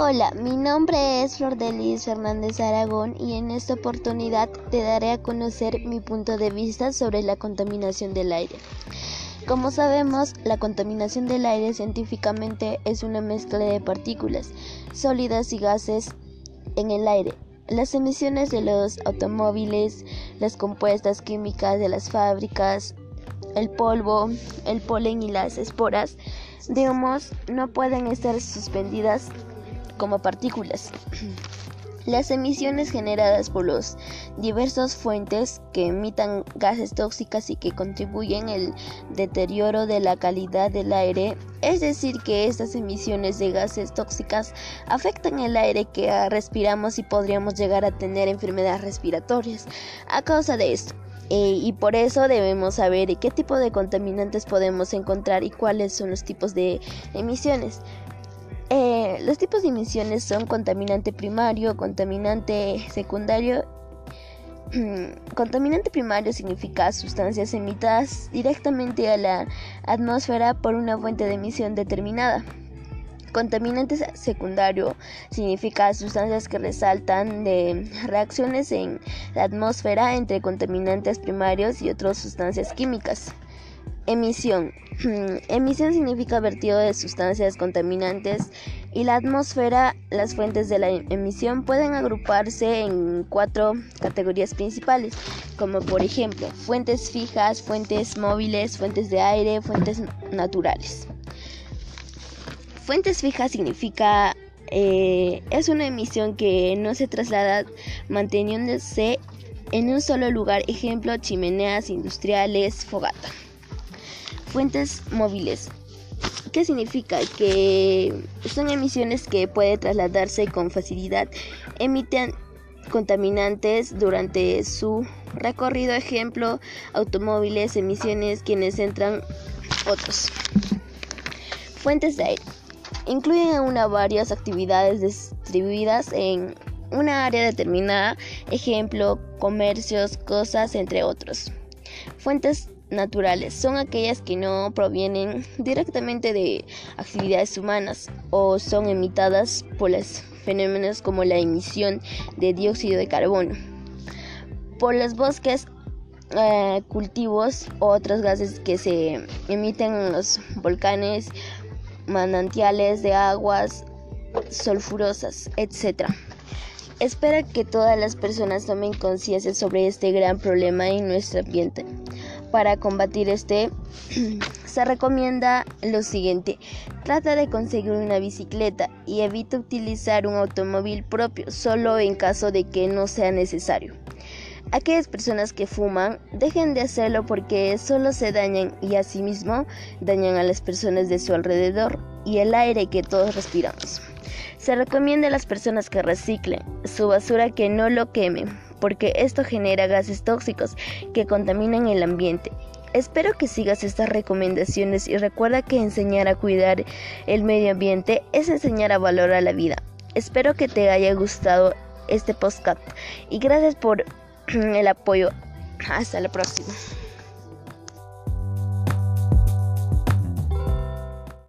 Hola, mi nombre es Flor Delis Fernández Aragón y en esta oportunidad te daré a conocer mi punto de vista sobre la contaminación del aire. Como sabemos, la contaminación del aire científicamente es una mezcla de partículas sólidas y gases en el aire. Las emisiones de los automóviles, las compuestas químicas de las fábricas, el polvo, el polen y las esporas de humos no pueden estar suspendidas como partículas. Las emisiones generadas por los diversas fuentes que emitan gases tóxicas y que contribuyen al deterioro de la calidad del aire, es decir, que estas emisiones de gases tóxicas afectan el aire que respiramos y podríamos llegar a tener enfermedades respiratorias a causa de esto. Eh, y por eso debemos saber qué tipo de contaminantes podemos encontrar y cuáles son los tipos de emisiones. Eh, los tipos de emisiones son contaminante primario, contaminante secundario. contaminante primario significa sustancias emitidas directamente a la atmósfera por una fuente de emisión determinada. Contaminante secundario significa sustancias que resaltan de reacciones en la atmósfera entre contaminantes primarios y otras sustancias químicas. Emisión. Emisión significa vertido de sustancias contaminantes y la atmósfera. Las fuentes de la emisión pueden agruparse en cuatro categorías principales, como por ejemplo fuentes fijas, fuentes móviles, fuentes de aire, fuentes naturales. Fuentes fijas significa eh, es una emisión que no se traslada manteniéndose en un solo lugar, ejemplo chimeneas industriales, fogata. Fuentes móviles. ¿Qué significa? Que son emisiones que pueden trasladarse con facilidad. Emiten contaminantes durante su recorrido, ejemplo, automóviles, emisiones, quienes entran otros. Fuentes de aire. Incluyen una varias actividades distribuidas en una área determinada, ejemplo, comercios, cosas, entre otros. Fuentes naturales son aquellas que no provienen directamente de actividades humanas o son emitidas por los fenómenos como la emisión de dióxido de carbono, por los bosques, eh, cultivos o otros gases que se emiten en los volcanes, manantiales de aguas sulfurosas, etc. Espero que todas las personas tomen conciencia sobre este gran problema en nuestro ambiente. Para combatir este, se recomienda lo siguiente. Trata de conseguir una bicicleta y evita utilizar un automóvil propio solo en caso de que no sea necesario. Aquellas personas que fuman dejen de hacerlo porque solo se dañan y asimismo dañan a las personas de su alrededor y el aire que todos respiramos. Se recomienda a las personas que reciclen su basura que no lo quemen porque esto genera gases tóxicos que contaminan el ambiente. Espero que sigas estas recomendaciones y recuerda que enseñar a cuidar el medio ambiente es enseñar a valorar la vida. Espero que te haya gustado este podcast y gracias por el apoyo. Hasta la próxima.